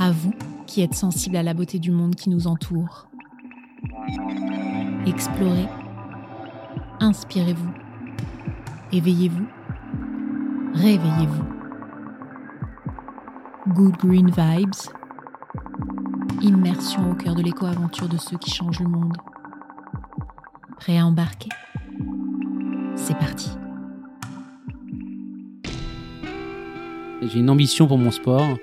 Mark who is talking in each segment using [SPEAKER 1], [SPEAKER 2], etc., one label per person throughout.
[SPEAKER 1] À vous qui êtes sensible à la beauté du monde qui nous entoure. Explorez. Inspirez-vous. Éveillez-vous. Réveillez-vous. Good Green Vibes. Immersion au cœur de l'éco-aventure de ceux qui changent le monde. Prêt à embarquer C'est parti.
[SPEAKER 2] J'ai une ambition pour mon sport,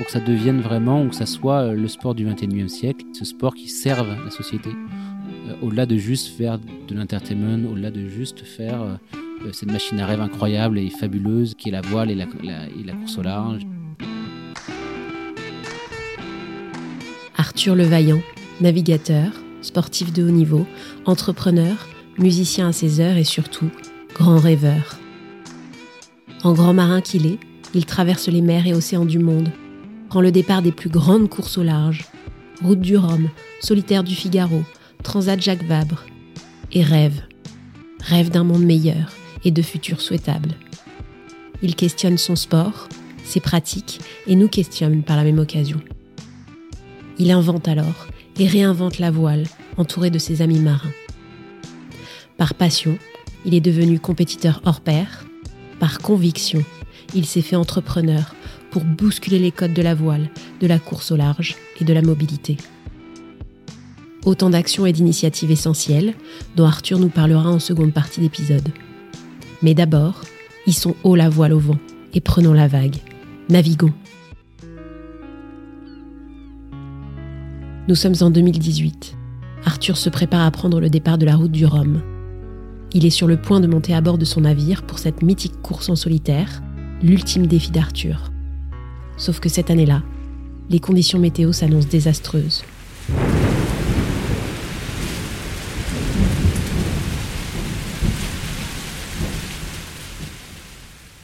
[SPEAKER 2] pour que ça devienne vraiment, ou que ça soit euh, le sport du 21e siècle, ce sport qui serve la société, euh, au-delà de juste faire de l'entertainment, au-delà de juste faire euh, cette machine à rêve incroyable et fabuleuse qui est la voile et la, et la course au large.
[SPEAKER 1] Arthur Levaillant, navigateur, sportif de haut niveau, entrepreneur, musicien à ses heures et surtout grand rêveur. En grand marin qu'il est, il traverse les mers et océans du monde, prend le départ des plus grandes courses au large, route du Rhum, solitaire du Figaro, transat Jacques Vabre, et rêve, rêve d'un monde meilleur et de futurs souhaitables. Il questionne son sport, ses pratiques et nous questionne par la même occasion. Il invente alors et réinvente la voile, entouré de ses amis marins. Par passion, il est devenu compétiteur hors pair. Par conviction, il s'est fait entrepreneur pour bousculer les codes de la voile, de la course au large et de la mobilité. Autant d'actions et d'initiatives essentielles dont Arthur nous parlera en seconde partie d'épisode. Mais d'abord, sont haut la voile au vent et prenons la vague. Naviguons. Nous sommes en 2018. Arthur se prépare à prendre le départ de la route du Rhum. Il est sur le point de monter à bord de son navire pour cette mythique course en solitaire, l'ultime défi d'Arthur. Sauf que cette année-là, les conditions météo s'annoncent désastreuses.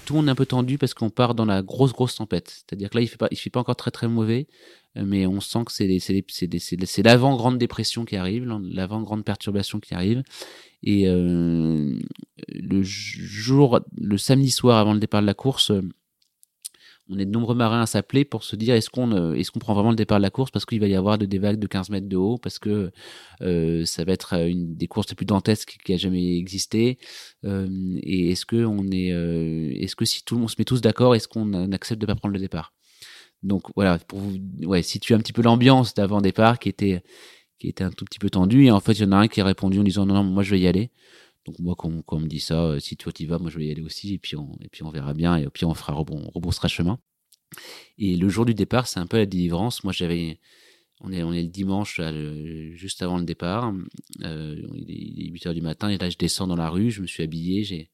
[SPEAKER 2] tout le monde est un peu tendu parce qu'on part dans la grosse grosse tempête. C'est-à-dire que là il fait pas il fait pas encore très très mauvais, euh, mais on sent que c'est l'avant grande dépression qui arrive, l'avant grande perturbation qui arrive. Et euh, le jour, le samedi soir avant le départ de la course, on est de nombreux marins à s'appeler pour se dire est-ce qu'on euh, est-ce qu'on prend vraiment le départ de la course? Parce qu'il va y avoir des vagues de 15 mètres de haut parce que euh, ça va être une des courses les plus dantesques qui a jamais existé. Euh, et est-ce que on est euh, est-ce que si tout le monde se met tous d'accord est-ce qu'on accepte de pas prendre le départ? Donc voilà pour vous situer un petit peu l'ambiance d'avant départ qui était qui était un tout petit peu tendue. Et en fait il y en a un qui a répondu en disant non non moi je vais y aller donc moi, quand, on me dit ça, euh, si toi y vas, moi je vais y aller aussi, et puis on, et puis on verra bien, et puis on fera, on rebroussera chemin. Et le jour du départ, c'est un peu la délivrance. Moi, j'avais, on est, on est le dimanche, juste avant le départ. Euh, il est 8 heures du matin, et là, je descends dans la rue, je me suis habillé, j'ai,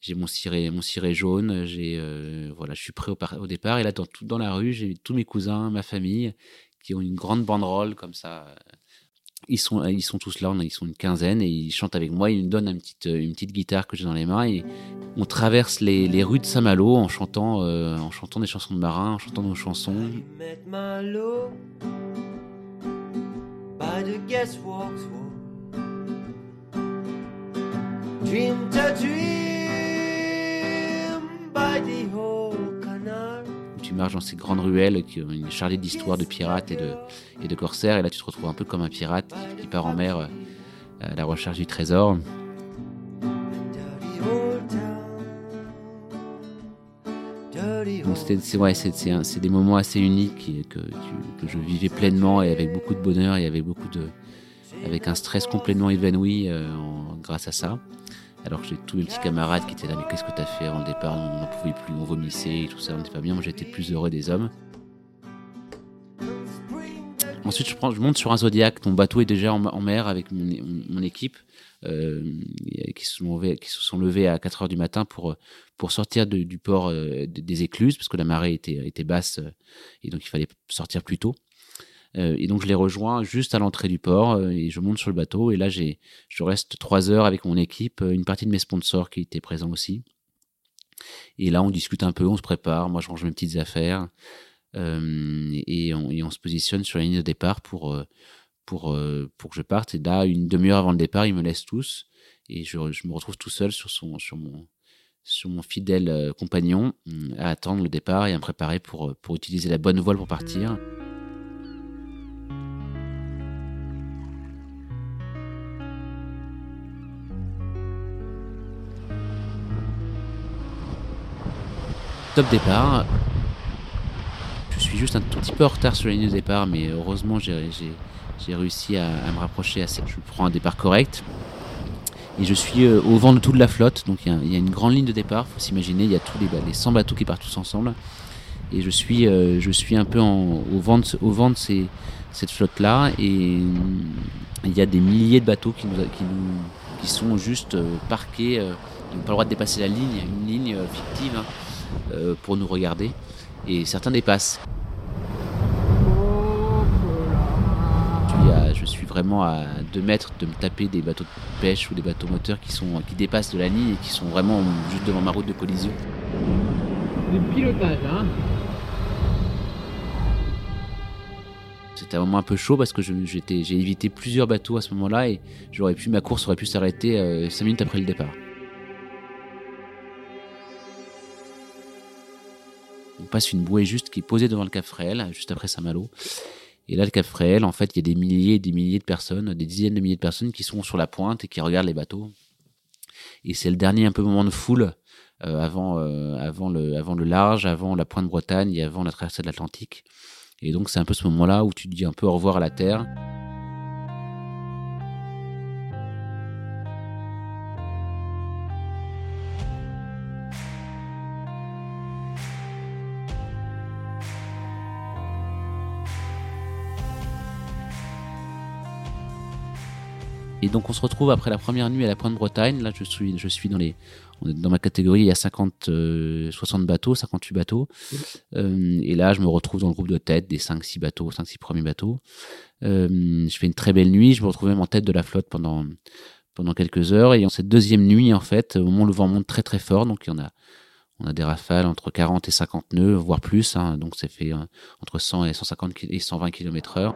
[SPEAKER 2] j'ai mon ciré, mon ciré jaune, j'ai, euh, voilà, je suis prêt au, au, départ. Et là, dans, dans la rue, j'ai tous mes cousins, ma famille, qui ont une grande banderole comme ça, ils sont, ils sont tous là, ils sont une quinzaine et ils chantent avec moi. Ils me donnent une petite, une petite guitare que j'ai dans les mains et on traverse les, les rues de Saint-Malo en chantant, euh, en chantant des chansons de marins, en chantant nos chansons. Tu marches dans ces grandes ruelles qui ont une charlée d'histoires de pirates et de, et de corsaires, et là tu te retrouves un peu comme un pirate qui part en mer euh, à la recherche du trésor. c'est ouais, des moments assez uniques que, que, je vivais pleinement et avec beaucoup de bonheur et avec beaucoup de, avec un stress complètement évanoui euh, grâce à ça. Alors que j'ai tous mes petits camarades qui étaient là, mais qu'est-ce que t'as fait avant le départ? On n'en pouvait plus, on vomissait et tout ça, on n'était pas bien. Moi j'étais plus heureux des hommes. Ensuite, je, monte sur un Zodiac. Ton bateau est déjà en, mer avec mon, équipe euh, qui, se sont levés, à 4 heures du matin pour, sortir du port euh, des écluses parce que la marée était, était basse euh, et donc il fallait sortir plus tôt. Euh, et donc je les rejoins juste à l'entrée du port euh, et je monte sur le bateau. Et là, j'ai, je reste trois heures avec mon équipe, euh, une partie de mes sponsors qui étaient présents aussi. Et là, on discute un peu, on se prépare. Moi, je range mes petites affaires et on, et, on, se positionne sur la ligne de départ pour pour pour que je parte. Et là, une demi-heure avant le départ, ils me laissent tous et je, je me retrouve tout seul sur son sur mon sur mon fidèle compagnon à attendre le départ et à me préparer pour, pour utiliser la bonne voile pour partir. Top départ. Je suis juste un tout petit peu en retard sur la ligne de départ, mais heureusement j'ai réussi à, me rapprocher assez. Je prends un départ correct. Et je suis euh, au vent de toute la flotte, donc il y, a une grande ligne de départ, faut s'imaginer, il y a tous les, les 100 bateaux qui partent tous ensemble. Et je suis, euh, un peu au vent de, cette flotte-là, et il y a des milliers de bateaux qui, sont juste euh, parqués, ils n'ont pas le droit de dépasser la ligne, une ligne fictive. Hein. Euh, pour nous regarder. Et certains dépassent. Je suis, vraiment à 2 mètres de me taper des bateaux de pêche ou des bateaux moteurs qui, sont, qui dépassent de la ligne et qui sont vraiment juste devant ma route de collision. pilotage, hein C'était un moment un peu chaud parce que j'ai évité plusieurs bateaux à ce moment-là et pu, ma course aurait pu s'arrêter 5 euh, minutes après le départ. Passe une bouée juste qui est posée devant le Cap Fréhel, juste après Saint-Malo. Et là, le Cap Fréhel, en fait, il y a des milliers et des milliers de personnes, des dizaines de milliers de personnes qui sont sur la pointe et qui regardent les bateaux. Et c'est le dernier un peu moment de foule euh, avant, euh, avant, le, avant le large, avant la pointe Bretagne et avant la traversée de l'Atlantique. Et donc, c'est un peu ce moment-là où tu dis un peu au revoir à la Terre. Donc on se retrouve après la première nuit à la Pointe Bretagne. Là, je suis, je suis dans les, dans ma catégorie, il y a 50, 60 euh, bateaux, 58 bateaux. Euh, et là, je me retrouve dans le groupe de tête des 5-6 bateaux, 5-6 premiers bateaux. Euh, je fais une très belle nuit. Je me retrouve même en tête de la flotte pendant, pendant quelques heures. Et en cette deuxième nuit, en fait, au moment où le vent monte très très fort, donc il y en a, on a des rafales entre 40 et 50 nœuds, voire plus. Hein, donc ça fait entre 100 et 150 et 120 km heure.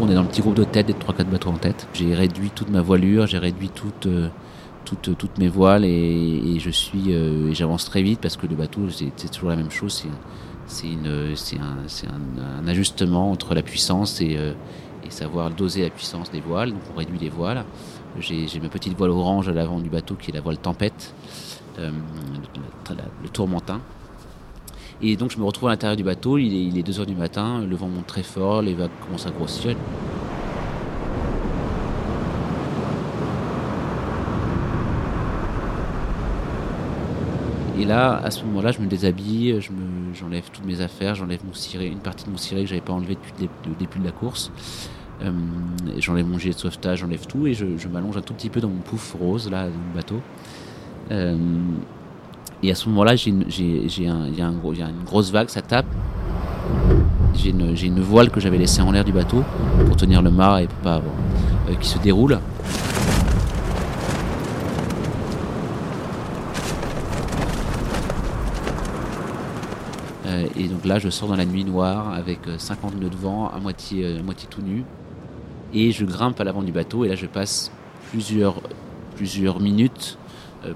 [SPEAKER 2] On est dans le petit groupe de tête, des 3-4 bateaux en tête. J'ai réduit toute ma voilure, j'ai réduit toute, euh, toutes mes voiles et, je suis, euh, j'avance très vite parce que le bateau, c'est toujours la même chose. C'est un, un, ajustement entre la puissance et, euh, et, savoir doser la puissance des voiles. Donc on réduit les voiles. J'ai ma petite voile orange à l'avant du bateau qui est la voile tempête, le tourmentin. Et donc je me retrouve à l'intérieur du bateau, il est, il est 2h du matin, le vent monte très fort, les vagues commencent à grossir. Et là, à ce moment-là, je me déshabille, j'enlève toutes mes affaires, j'enlève mon ciré, une partie de mon ciré que j'avais pas enlevé depuis le début de la course. Euh, j'enlève mon gilet de sauvetage, j'enlève tout et je, m'allonge un tout petit peu dans mon pouf rose là, dans bateau. Euh, et à ce moment-là, j'ai une, un, un gros, une grosse vague, ça tape. J'ai une, voile que j'avais laissée en l'air du bateau pour tenir le mât et pour pas avoir, euh, qui se déroule. Euh, et donc là, je sors dans la nuit noire avec 50 euh, nœuds de vent, à moitié, à moitié tout nu. Et je grimpe à l'avant du bateau et là, je passe plusieurs, plusieurs minutes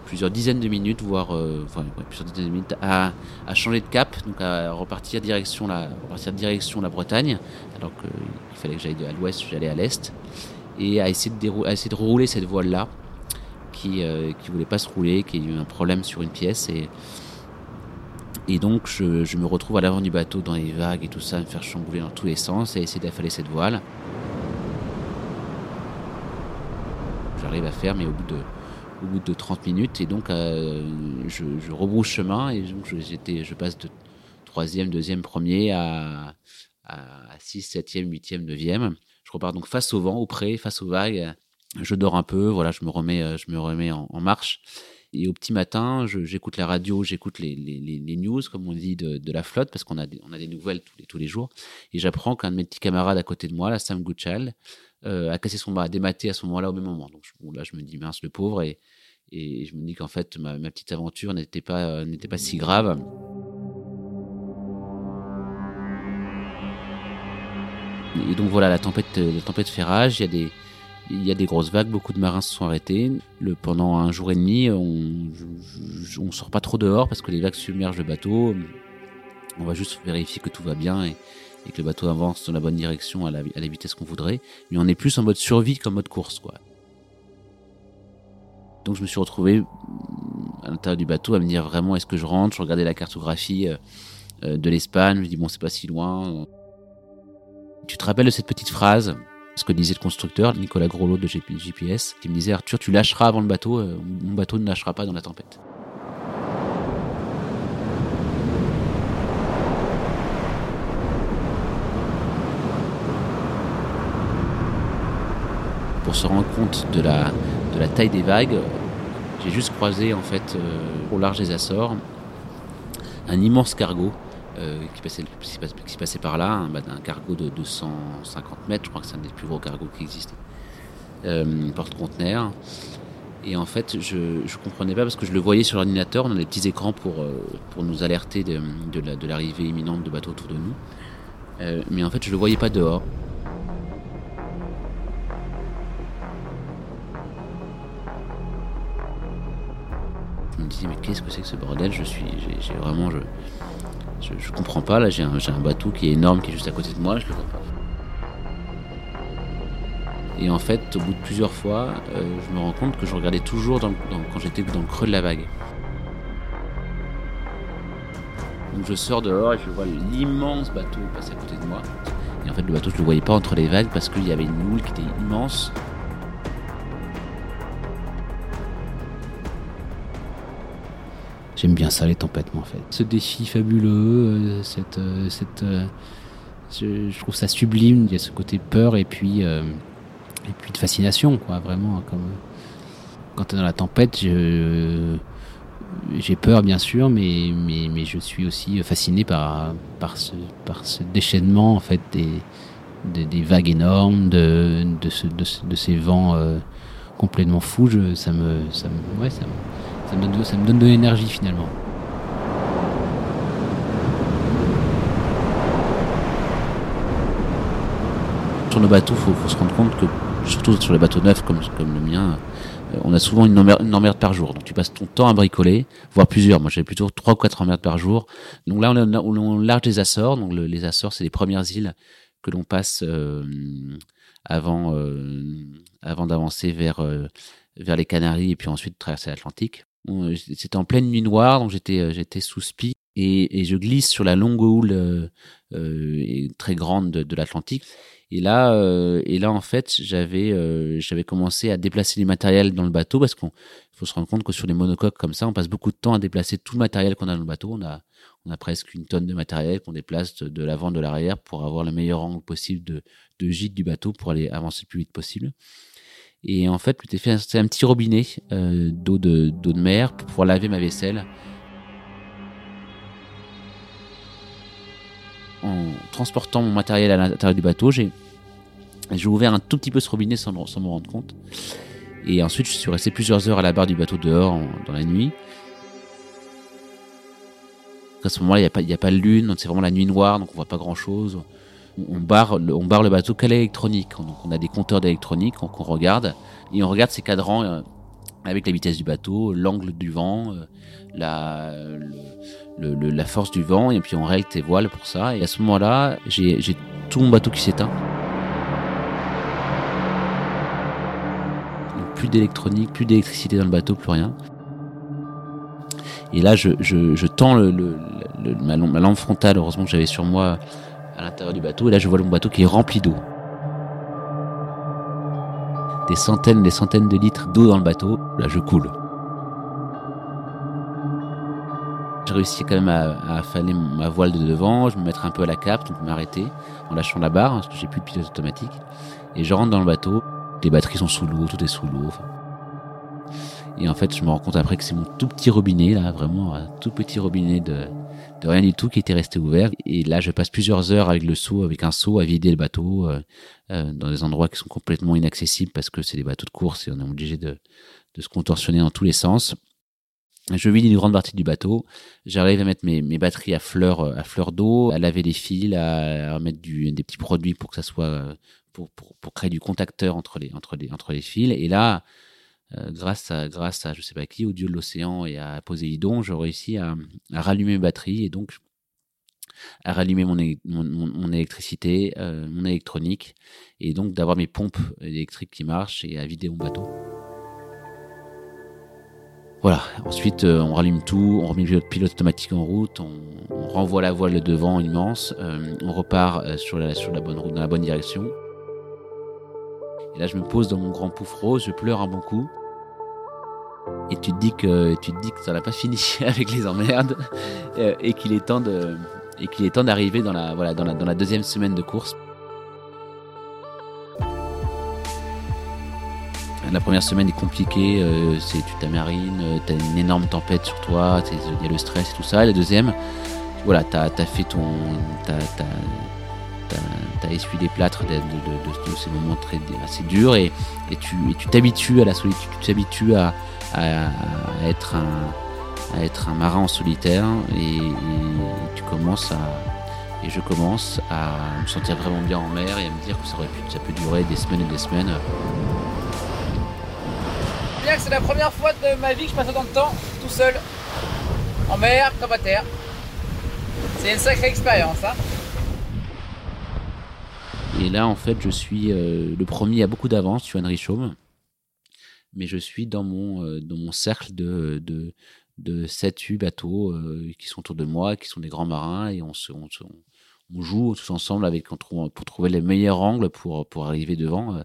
[SPEAKER 2] plusieurs dizaines de minutes, voire euh, plusieurs dizaines de minutes, à, changer de cap, donc à repartir direction la, direction la Bretagne, alors qu'il fallait que j'aille à l'ouest, j'allais à l'est, et à essayer de, essayer de rouler cette voile-là, qui euh, qui voulait pas se rouler, qui a eu un problème sur une pièce, et et donc je, je me retrouve à l'avant du bateau dans les vagues et tout ça, à me faire chambouler dans tous les sens, et à essayer d'affaler cette voile. J'arrive à faire, mais au bout de au bout de 30 minutes. Et donc, euh, je, je, chemin et donc j'étais, je passe de troisième, deuxième, premier à, à 6, 7e, 8e, 9e. Je repars donc face au vent, au pré, face aux vagues. Je dors un peu, voilà, je me remets, euh, je me remets en, marche. Et au petit matin, j'écoute la radio, j'écoute les, news, comme on dit, de, la flotte, parce qu'on a, on a des nouvelles tous les, tous les jours. Et j'apprends qu'un de mes petits camarades à côté de moi, la Sam Goodchild, euh, a cassé son bras, dématé à ce moment-là au même moment. Donc là, je me dis mince le pauvre et, je me dis qu'en fait ma, petite aventure n'était pas euh, pas si grave. Et donc voilà, la tempête, euh, la tempête fait rage, il y a des, il y a des grosses vagues, beaucoup de marins se sont arrêtés. Le, pendant un jour et demi, on ne sort pas trop dehors parce que les vagues submergent le bateau. On va juste vérifier que tout va bien et que le bateau avance dans la bonne direction à la, vitesse qu'on voudrait. Mais on est plus en mode survie qu'en mode course, quoi. Donc je me suis retrouvé à l'intérieur du bateau à me dire vraiment est-ce que je rentre? Je regardais la cartographie euh, euh, de l'Espagne, je me dis bon c'est pas si loin. Tu te rappelles de cette petite phrase ce que disait le constructeur, Nicolas Grolot de GPS, qui me disait Arthur, tu lâcheras avant le bateau, euh, mon bateau ne lâchera pas dans la tempête. Pour se rendre compte de la, taille des vagues, j'ai juste croisé en fait euh, au large des Açores un immense cargo euh, qui, passait, par là, un, un, cargo de 250 mètres, je crois que c'est un des plus gros cargos qui existait, euh, porte-conteneur. Et en fait, je ne comprenais pas parce que je le voyais sur l'ordinateur, on a des petits écrans pour, nous alerter de, l'arrivée imminente de bateaux autour de nous. Mais en fait, je le voyais pas dehors. Me disais, mais qu'est-ce que c'est que ce bordel? Je suis, j'ai vraiment, je, je, je comprends pas, là j'ai un, un, bateau qui est énorme qui est juste à côté de moi, je le vois pas. Et en fait, au bout de plusieurs fois, euh, je me rends compte que je regardais toujours quand j'étais dans le creux de la vague. Donc je sors dehors et je vois l'immense bateau passer à côté de moi. Et en fait, le bateau, je le voyais pas entre les vagues parce qu'il y avait une houle qui était immense. J'aime bien ça, les tempêtes, moi, en fait. Ce défi fabuleux, euh, cette, euh, cette, euh, je, trouve ça sublime. Il y a ce côté peur et puis, et puis de fascination, quoi, vraiment. Comme quand tu es dans la tempête, j'ai peur, bien sûr, mais, mais, je suis aussi fasciné par, par, ce, par ce déchaînement, en fait, des, des, vagues énormes, de, de, ce, de, de ces vents complètement fous. Ça me, ça me, ouais, ça me, ça me donne de, ça me donne de l'énergie finalement. Sur nos bateaux, il faut, faut, se rendre compte que, surtout sur les bateaux neufs comme, comme le mien, euh, on a souvent une emmerde, par jour. Donc tu passes ton temps à bricoler, voire plusieurs. Moi j'avais plutôt trois ou quatre emmerdes par jour. Donc là on est au large des Açores. Donc le, les Açores, c'est les premières îles que l'on passe euh, avant, euh, avant d'avancer vers, vers les Canaries et puis ensuite traverser l'Atlantique. C'était en pleine nuit noire, donc j'étais j'étais sous spi et, je glisse sur la longue houle euh, euh, très grande de, l'Atlantique. Et là, euh, et là en fait, j'avais euh, j'avais commencé à déplacer les matériels dans le bateau parce qu'on faut se rendre compte que sur les monocoques comme ça, on passe beaucoup de temps à déplacer tout le matériel qu'on a dans le bateau. On a on a presque une tonne de matériel qu'on déplace de, de l'avant de l'arrière pour avoir le meilleur angle possible de de gîte du bateau pour aller avancer le plus vite possible. Et en fait, je fait un petit robinet euh, d'eau de, de mer pour pouvoir laver ma vaisselle. En transportant mon matériel à l'intérieur du bateau, j'ai, j'ai ouvert un tout petit peu ce robinet sans, sans me rendre compte. Et ensuite, je suis resté plusieurs heures à la barre du bateau dehors dans la nuit. À ce moment-là, il n'y a, pas, a pas de lune, c'est vraiment la nuit noire, donc on voit pas grand-chose on barre, le bateau qu'à l'électronique. Donc on a des compteurs d'électronique qu'on regarde et on regarde ces cadrans euh, avec la vitesse du bateau, l'angle du vent, euh, la, force du vent et puis on règle tes voiles pour ça. Et à ce moment-là, j'ai tout mon bateau qui s'éteint. Plus d'électronique, plus d'électricité dans le bateau, plus rien. Et là, je, tends ma, lampe frontale, heureusement que j'avais sur moi à l'intérieur du bateau. Et là, je vois mon bateau qui est rempli d'eau. Des centaines, des centaines de litres d'eau dans le bateau. Là, je coule. J'ai réussi quand même à, à ma voile de devant, je me mettre un peu à la cape, donc m'arrêter en lâchant la barre, parce que j'ai plus de pilote automatique. Et je rentre dans le bateau, les batteries sont sous l'eau, tout est sous l'eau. Et en fait, je me rends compte après que c'est mon tout petit robinet, là, vraiment un tout petit robinet de, de rien du tout qui était resté ouvert. Et là, je passe plusieurs heures avec le seau, avec un seau à vider le bateau euh, euh, dans des endroits qui sont complètement inaccessibles parce que c'est des bateaux de course et on est obligé de, de se contorsionner dans tous les sens. Je vide une grande partie du bateau. J'arrive à mettre mes, batteries à fleur à fleur d'eau, à laver les fils, à, mettre du, des petits produits pour que ça soit pour, pour, pour, créer du contacteur entre les entre les entre les fils. Et là, euh, grâce à grâce à je sais pas qui, au dieu de l'océan et à Poséidon, je réussis à, à, rallumer mes batteries et donc à rallumer mon, mon, mon électricité, euh, mon électronique, et donc d'avoir mes pompes électriques qui marchent et à vider mon bateau. Voilà, ensuite euh, on rallume tout, on remet le pilote automatique en route, on, on renvoie la voile de devant immense, euh, on repart euh, sur, la, sur la bonne route, dans la bonne direction. Et là je me pose dans mon grand pouf rose, je pleure un bon coup. Et tu te dis que tu te dis que ça n'a pas fini avec les emmerdes et qu'il est temps de et qu'il est temps d'arriver dans la voilà dans la, dans la deuxième semaine de course. La première semaine est compliquée, euh, c'est tu t'amarines, euh, t'as une énorme tempête sur toi, il y a le stress et tout ça. Et la deuxième, voilà, t'as as fait ton, as, essuyé des plâtres de, ces moments très assez durs et, tu t'habitues à la solitude, tu t'habitues à, être un marin en solitaire et, tu commences à et je commence à me sentir vraiment bien en mer et à me dire que ça aurait pu ça peut durer des semaines et des semaines
[SPEAKER 3] c'est la première fois de ma vie que je passe autant de temps tout seul, en mer comme à terre. C'est une sacrée expérience. Hein
[SPEAKER 2] et là, en fait, je suis euh, le premier à beaucoup d'avance, je suis Henri Chaume. Mais je suis dans mon, euh, dans mon cercle de, de, de 7-8 bateaux euh, qui sont autour de moi, qui sont des grands marins, et on, se, on, se, on joue tous ensemble avec, pour trouver les meilleurs angles pour, pour arriver devant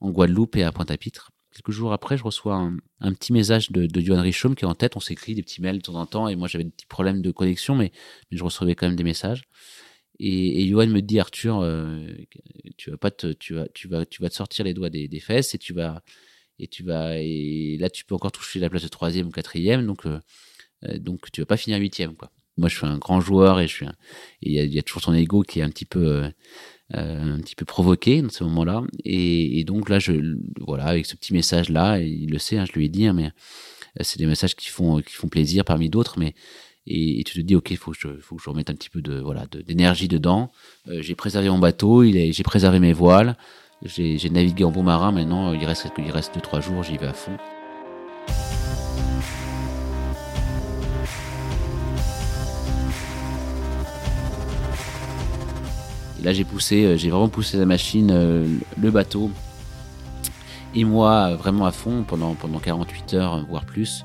[SPEAKER 2] en Guadeloupe et à Pointe-à-Pitre quelques jours après, je reçois un, un petit message de, de Johan Richaume qui est en tête. On s'écrit des petits mails de temps en temps et moi j'avais des petits problèmes de connexion, mais, mais je recevais quand même des messages. Et, et Johan me dit Arthur, euh, tu vas pas te, tu vas, tu vas, tu vas te sortir les doigts des, fesses et tu vas, et tu vas, et là tu peux encore toucher la place de troisième ou quatrième, donc, euh, donc tu vas pas finir huitième quoi. Moi je suis un grand joueur et je suis, il y a, toujours ton ego qui est un petit peu euh, euh, un petit peu provoqué dans ce moment-là. Et, donc là, je, voilà, avec ce petit message-là, il le sait, hein, je lui ai dit, hein, mais euh, c'est des messages qui font, qui font plaisir parmi d'autres, mais et, tu te dis, ok, faut que je, faut que je remette un petit peu de, voilà, d'énergie dedans. Euh, j'ai préservé mon bateau, j'ai préservé mes voiles, j'ai, navigué en bon marin. Maintenant, il reste, il reste deux trois jours, j'y vais à fond. là, j'ai poussé, euh, j'ai vraiment poussé la machine, euh, le bateau et moi vraiment à fond pendant, pendant 48 heures, voire plus.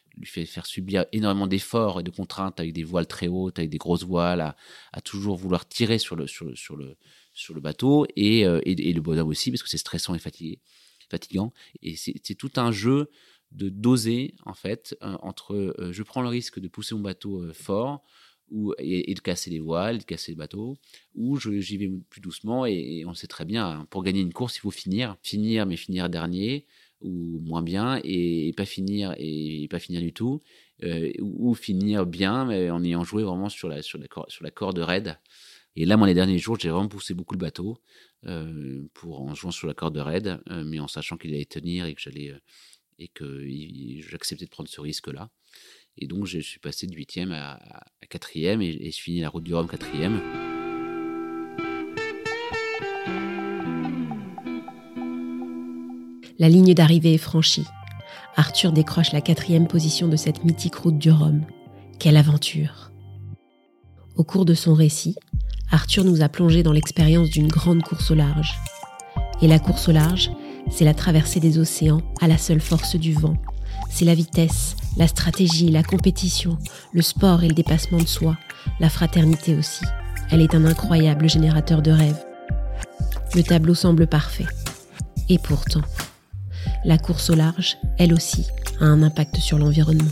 [SPEAKER 2] lui fait faire subir énormément d'efforts et de contraintes. Avec des voiles très hautes, avec des grosses voiles, à, toujours vouloir tirer sur le, sur, sur le, bateau, et, euh, et, et, le bonhomme aussi, parce que c'est stressant et fatigué, fatigant. Et c'est tout un jeu de doser, en fait, euh, entre euh, je prends le risque de pousser mon bateau fort, ou, et, de casser les voiles, de casser le bateau, ou j'y vais plus doucement et, et, on sait très bien, hein, pour gagner une course, il faut finir, finir mais finir dernier ou moins bien et, pas finir et, pas finir du tout, euh, ou, finir bien en ayant joué vraiment sur la sur la sur la corde raide. Et là, moi, les derniers jours, j'ai vraiment poussé beaucoup le bateau euh, pour en jouant sur la corde raide, euh, mais en sachant qu'il allait tenir et que j'allais et que j'acceptais de prendre ce risque-là. Et donc, je suis passé de 8e à, à 4e et, et je finis la route du Rhum 4e.
[SPEAKER 1] La ligne d'arrivée est franchie. Arthur décroche la quatrième position de cette mythique route du Rhum. Quelle aventure Au cours de son récit, Arthur nous a plongé dans l'expérience d'une grande course au large. Et la course au large, c'est la traversée des océans à la seule force du vent. C'est la vitesse, la stratégie, la compétition, le sport et le dépassement de soi, la fraternité aussi. Elle est un incroyable générateur de rêves. Le tableau semble parfait. Et pourtant, la course au large, elle aussi, a un impact sur l'environnement.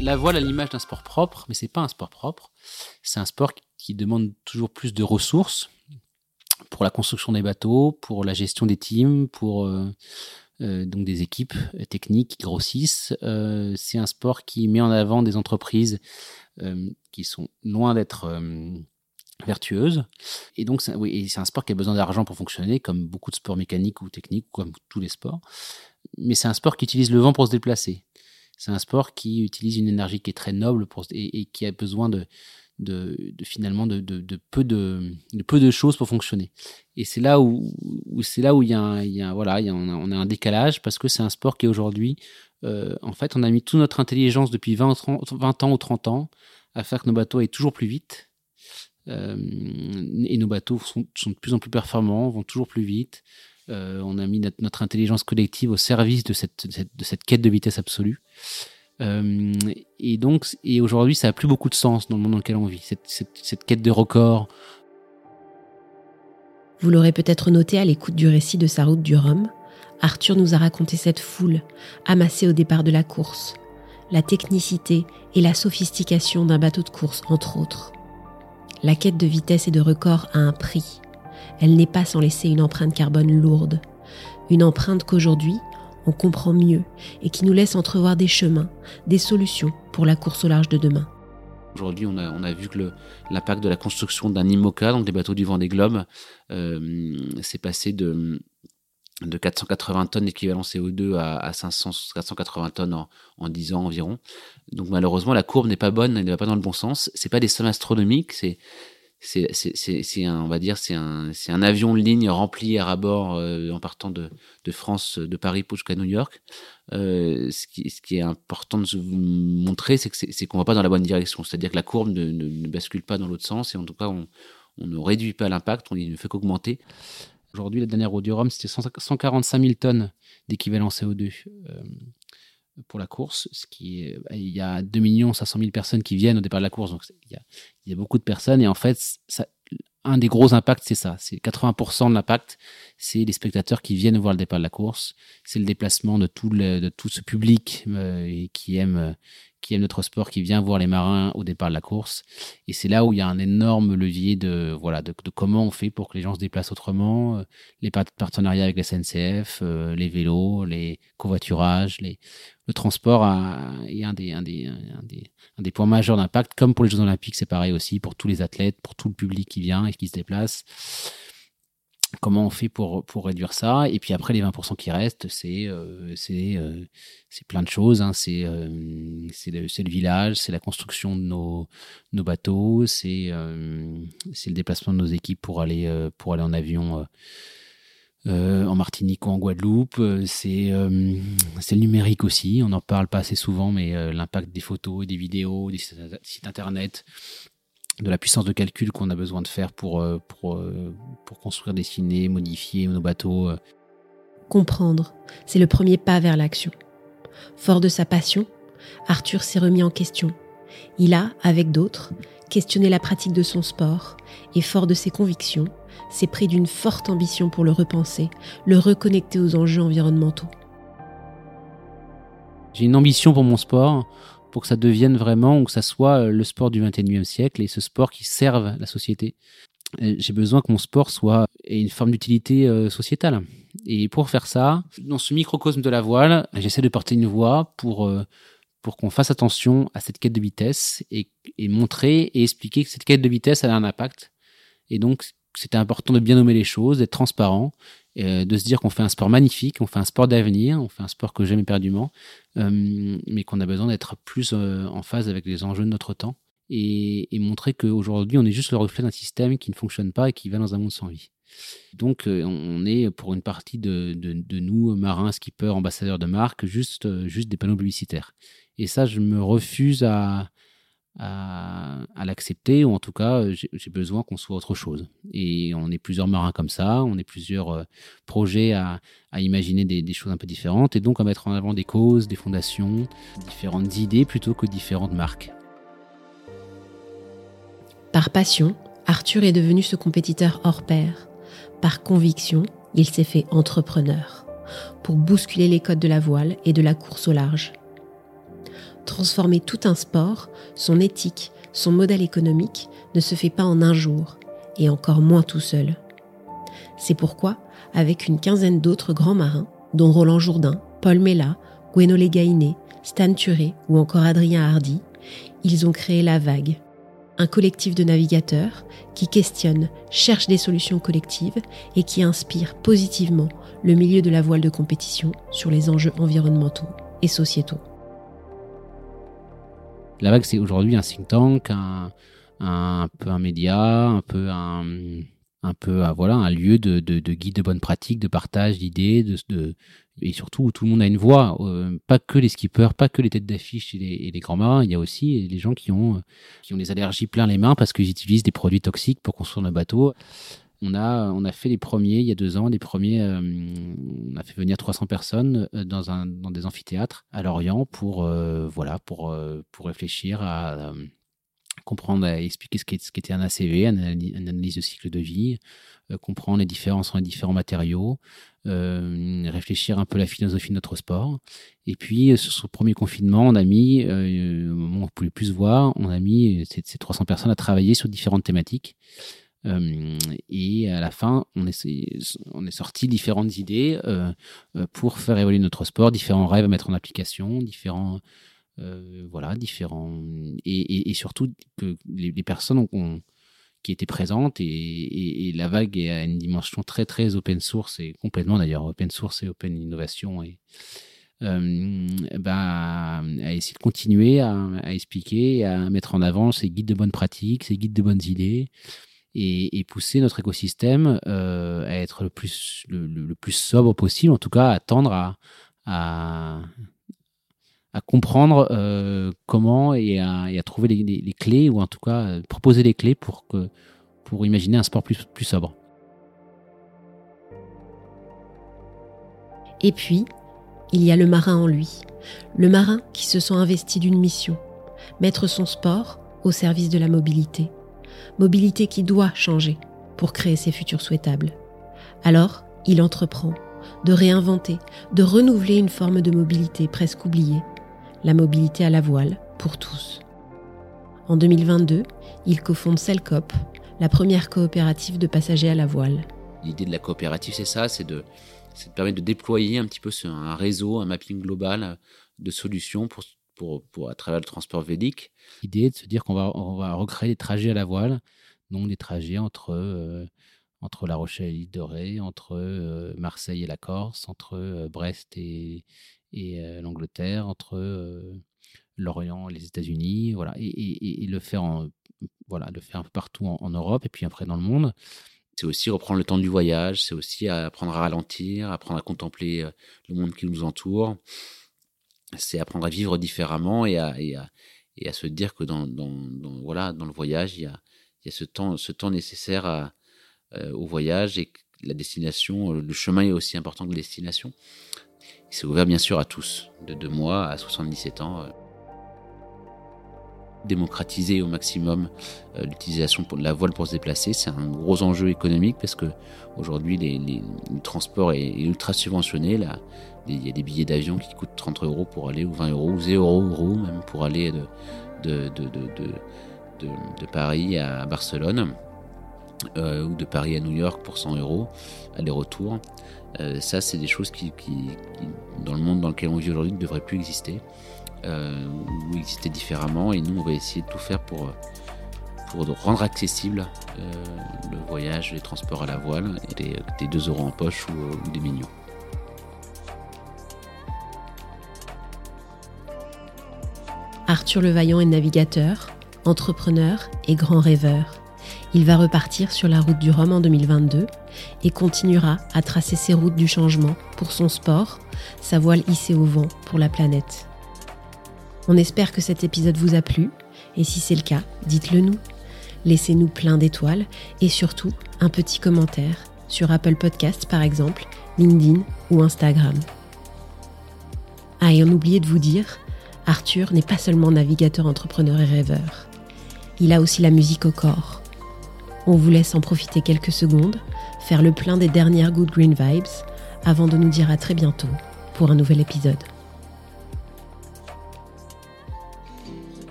[SPEAKER 4] La voile a l'image d'un sport propre, mais c'est pas un sport propre. C'est un sport qui demande toujours plus de ressources pour la construction des bateaux, pour la gestion des teams, pour euh, euh, donc des équipes techniques qui grossissent. Euh, c'est un sport qui met en avant des entreprises qui sont loin d'être vertueuses. Et donc, c'est oui, un sport qui a besoin d'argent pour fonctionner, comme beaucoup de sports mécaniques ou techniques, comme tous les sports. Mais c'est un sport qui utilise le vent pour se déplacer. C'est un sport qui utilise une énergie qui est très noble pour, et, qui a besoin de, de, finalement de, peu de, peu de choses pour fonctionner. Et c'est là où, c'est là où il y a, voilà, on, a, un décalage parce que c'est un sport qui aujourd'hui, euh, en fait, on a mis toute notre intelligence depuis 20, 30, 20 ans ou 30 ans à faire que nos bateaux aillent toujours plus vite. Euh, et nos bateaux sont, de plus en plus performants, vont toujours plus vite. Euh, on a mis notre, intelligence collective au service de cette, de cette, quête de vitesse absolue. Euh, et donc, et aujourd'hui, ça a plus beaucoup de sens dans le monde dans lequel on vit, cette, cette quête de record.
[SPEAKER 1] Vous l'aurez peut-être noté à l'écoute du récit de sa route du Rhum, Arthur nous a raconté cette foule amassée au départ de la course, la technicité et la sophistication d'un bateau de course, entre autres. La quête de vitesse et de record a un prix, elle n'est pas sans laisser une empreinte carbone lourde. Une empreinte qu'aujourd'hui, on comprend mieux et qui nous laisse entrevoir des chemins, des solutions pour la course au large de demain.
[SPEAKER 4] Aujourd'hui, on a, vu que l'impact de la construction d'un IMOCA, donc des bateaux du vent des globes, euh, s'est passé de, de 480 tonnes d'équivalent CO2 à, à 500, 480 tonnes en, en 10 ans environ. Donc malheureusement, la courbe n'est pas bonne, elle ne va pas dans le bon sens. C'est pas des sommes astronomiques, c'est un on va dire c'est un un avion de ligne rempli à bord euh, en partant de, de France de Paris jusqu'à New York euh, ce qui ce qui est important de montrer c'est qu'on va pas dans la bonne direction c'est-à-dire que la courbe ne, ne, bascule pas dans l'autre sens et en tout cas on, on ne réduit pas l'impact on ne fait qu'augmenter aujourd'hui la dernière Rome c'était 145 000 tonnes d'équivalent CO2 euh, pour la course, ce qui est, bah, il y a 2 500 000 personnes qui viennent au départ de la course, donc il y a, beaucoup de personnes et en fait, un des gros impacts, c'est ça. C'est 80% de l'impact, c'est les spectateurs qui viennent voir le départ de la course. C'est le déplacement de tout, le, de tout ce public euh, qui aime qui aime notre sport, qui vient voir les marins au départ de la course. Et c'est là où il y a un énorme levier de voilà de, comment on fait pour que les gens se déplacent autrement, euh, les partenariats avec la SNCF, euh, les vélos, les covoiturages, le transport est un des, un des points majeurs d'impact. Comme pour les Jeux Olympiques, c'est pareil aussi pour tous les athlètes, pour tout le public qui vient et qui se déplace comment on fait pour, réduire ça Et puis après, les 20% qui restent, c'est euh, c'est euh, plein de choses. Hein. C'est euh, le, le, village, c'est la construction de nos, bateaux, c'est c'est le déplacement de nos équipes pour aller, en avion. en Martinique ou en Guadeloupe, c'est c'est le numérique aussi. On n'en parle pas assez souvent, mais l'impact des photos, des vidéos, des sites internet, de la puissance de calcul qu'on a besoin de faire pour, euh, pour, euh, pour construire, dessiner, modifier nos bateaux. Euh.
[SPEAKER 1] Comprendre, c'est le premier pas vers l'action. Fort de sa passion, Arthur s'est remis en question. Il a, avec d'autres, questionné la pratique de son sport et, fort de ses convictions, s'est pris d'une forte ambition pour le repenser, le reconnecter aux enjeux environnementaux.
[SPEAKER 4] J'ai une ambition pour mon sport pour que ça devienne vraiment, ou que ça soit euh, le sport du 21e siècle et ce sport qui serve la société. J'ai besoin que mon sport soit une forme d'utilité euh, sociétale. Et pour faire ça, dans ce microcosme de la voile, j'essaie de porter une voix pour euh, pour qu'on fasse attention à cette quête de vitesse et, montrer et expliquer que cette quête de vitesse a un impact. Et donc c'était important de bien nommer les choses, d'être transparent euh, de se dire qu'on fait un sport magnifique, on fait un sport d'avenir, on fait un sport que j'aime éperdument, euh, mais qu'on a besoin d'être plus euh, en phase avec les enjeux de notre temps et, et montrer qu'aujourd'hui on est juste le reflet d'un système qui ne fonctionne pas et qui va dans un monde sans vie. Donc on est pour une partie de, nous, marins, skippers, ambassadeurs de marque, juste, juste des panneaux publicitaires. Et ça, je me refuse à, à, l'accepter, ou en tout cas, j'ai besoin qu'on soit autre chose. Et on est plusieurs marins comme ça, on est plusieurs euh, projets à, imaginer des, choses un peu différentes, et donc à mettre en avant des causes, des fondations, différentes idées plutôt que différentes marques.
[SPEAKER 1] Par passion, Arthur est devenu ce compétiteur hors pair. Par conviction, il s'est fait entrepreneur pour bousculer les codes de la voile et de la course au large Transformer tout un sport, son éthique, son modèle économique ne se fait pas en un jour, et encore moins tout seul. C'est pourquoi, avec une quinzaine d'autres grands marins, dont Roland Jourdain, Paul Mella, Gwenolé Gainé, Stan Turé ou encore Adrien Hardy, ils ont créé La Vague, un collectif de navigateurs qui questionne, cherche des solutions collectives et qui inspire positivement le milieu de la voile de compétition sur les enjeux environnementaux et sociétaux.
[SPEAKER 4] La vague, c'est aujourd'hui un think tank, un, peu un média, un peu un, un lieu de, de, guide de bonne pratique, de partage d'idées, et surtout où tout le monde a une voix. Euh, pas que les skippers, pas que les têtes d'affiche et, les, grands marins. Il y a aussi les gens qui ont qui ont des allergies plein les mains parce qu'ils utilisent des produits toxiques pour construire un bateau. On a, fait les premiers il y a deux ans, euh, on a fait venir 300 personnes euh, dans, des amphithéâtres à Lorient pour, voilà, pour, réfléchir à, comprendre, expliquer ce qu'était un ACV, une analyse de cycle de vie, euh, comprendre les différences entre les différents matériaux, euh, réfléchir un peu la philosophie de notre sport. Et puis, euh, sur ce premier confinement, on a mis, euh, au moment où on pouvait plus se voir, on a mis ces, ces 300 personnes à travailler sur différentes thématiques. Euh, et à la fin, on est, on sorti différentes idées euh, pour faire évoluer notre sport, différents rêves à mettre en application, différents euh, voilà, différents. Et, surtout que les, personnes qui étaient présentes et, la vague a une dimension très très open source et complètement d'ailleurs open source et open innovation et euh, bah, essayer de continuer à, à, expliquer, à mettre en avant ces guides de bonnes pratiques, ces guides de bonnes idées et, pousser notre écosystème euh, à être le plus sobre possible, en tout cas à tendre à, comprendre euh, comment et à, trouver les, clés, ou en tout cas euh, proposer les clés pour, que, imaginer un sport plus sobre.
[SPEAKER 1] Et puis, il y a le marin en lui, le marin qui se sent investi d'une mission, mettre son sport au service de la mobilité, mobilité qui doit changer pour créer ses futurs souhaitables. Alors, il entreprend de réinventer, de renouveler une forme de mobilité presque oubliée, la mobilité à la voile pour tous. En 2022, il cofonde Celcop, la première coopérative de passagers à la voile.
[SPEAKER 4] L'idée de la coopérative, c'est ça, c'est de, de, permettre de déployer un petit peu un réseau, un mapping global de solutions pour, pour, pour à travers le transport védique. L'idée est de se dire qu'on va, on va recréer des trajets à la voile, donc des trajets entre, euh, entre La Rochelle et l'île de Ré, entre euh, Marseille et la Corse, entre euh, Brest et, et l'Angleterre, entre l'Orient et les États-Unis, voilà, et, le faire en, voilà, le faire partout en, Europe et puis après dans le monde. C'est aussi reprendre le temps du voyage, c'est aussi apprendre à ralentir, apprendre à contempler le monde qui nous entoure. C'est apprendre à vivre différemment et à, et à, et à se dire que dans, dans, dans, voilà, dans le voyage, il y a, il y a ce, temps, ce temps nécessaire à, au voyage et la destination, le chemin est aussi important que la destination. C'est ouvert bien sûr à tous, de 2 mois à 77 ans. Démocratiser au maximum euh, l'utilisation de la voile pour se déplacer, c'est un gros enjeu économique parce que aujourd'hui les, le transport est, ultra subventionné. Il y a des billets d'avion qui coûtent 30 euros pour aller ou 20 euros ou 0 euros même pour aller de Paris à Barcelone. Euh, ou de Paris à New York pour 100 euros aller-retour. Euh, ça, c'est des choses qui, dans le monde dans lequel on vit aujourd'hui, ne devraient plus exister euh, ou exister différemment. Et nous, on va essayer de tout faire pour, pour rendre accessible le voyage, les transports à la voile, et des 2 euros en poche ou, ou des millions.
[SPEAKER 1] Arthur Levaillant est navigateur, entrepreneur et grand rêveur. Il va repartir sur la route du Rhum en 2022 et continuera à tracer ses routes du changement pour son sport, sa voile hissée au vent pour la planète. On espère que cet épisode vous a plu et si c'est le cas, dites-le nous. Laissez-nous plein d'étoiles et surtout un petit commentaire sur Apple Podcasts par exemple, LinkedIn ou Instagram. Ah et on oubliait de vous dire, Arthur n'est pas seulement navigateur, entrepreneur et rêveur. Il a aussi la musique au corps. On vous laisse en profiter quelques secondes, faire le plein des dernières Good Green Vibes, avant de nous dire à très bientôt pour un nouvel épisode.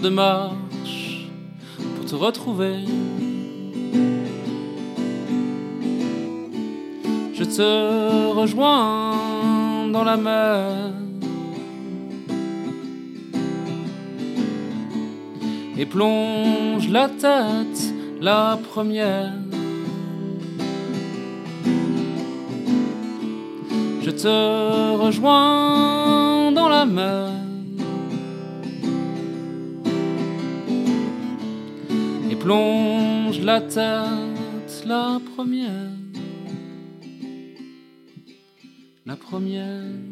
[SPEAKER 4] De marche pour te retrouver. Je te rejoins dans la mer. Et plonge la tête la première. Je te rejoins dans la mer. Plonge la tête la première. La première.